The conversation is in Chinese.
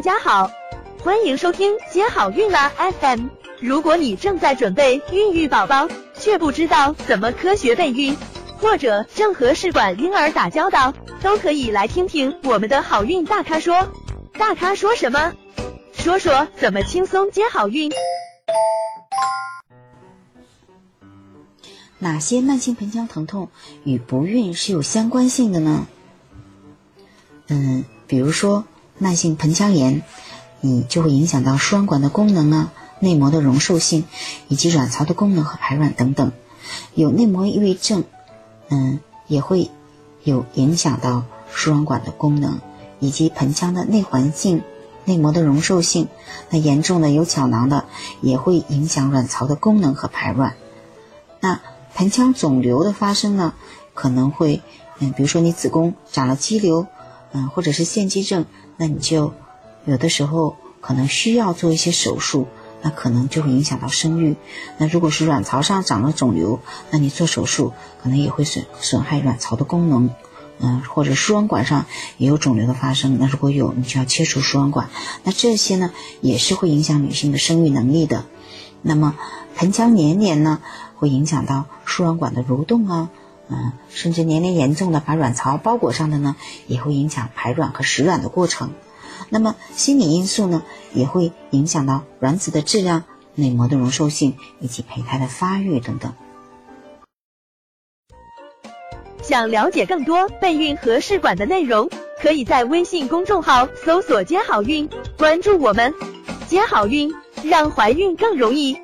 大家好，欢迎收听接好运啦 FM。如果你正在准备孕育宝宝，却不知道怎么科学备孕，或者正和试管婴儿打交道，都可以来听听我们的好运大咖说。大咖说什么？说说怎么轻松接好运。哪些慢性盆腔疼痛与不孕是有相关性的呢？嗯，比如说慢性盆腔炎，你就会影响到输卵管的功能啊、内膜的容受性以及卵巢的功能和排卵等等。有内膜异位症，嗯，也会有影响到输卵管的功能以及盆腔的内环境、内膜的容受性。那严重的有巧囊的，也会影响卵巢的功能和排卵。那盆腔肿瘤的发生呢，可能会，嗯，比如说你子宫长了肌瘤，嗯，或者是腺肌症，那你就有的时候可能需要做一些手术，那可能就会影响到生育。那如果是卵巢上长了肿瘤，那你做手术可能也会损损害卵巢的功能，嗯，或者输卵管上也有肿瘤的发生，那如果有，你就要切除输卵管。那这些呢，也是会影响女性的生育能力的。那么盆腔黏连呢？会影响到输卵管的蠕动啊，嗯，甚至年龄严重的把卵巢包裹上的呢，也会影响排卵和实卵的过程。那么心理因素呢，也会影响到卵子的质量、内膜的容受性以及胚胎的发育等等。想了解更多备孕和试管的内容，可以在微信公众号搜索“接好运”，关注我们，接好运，让怀孕更容易。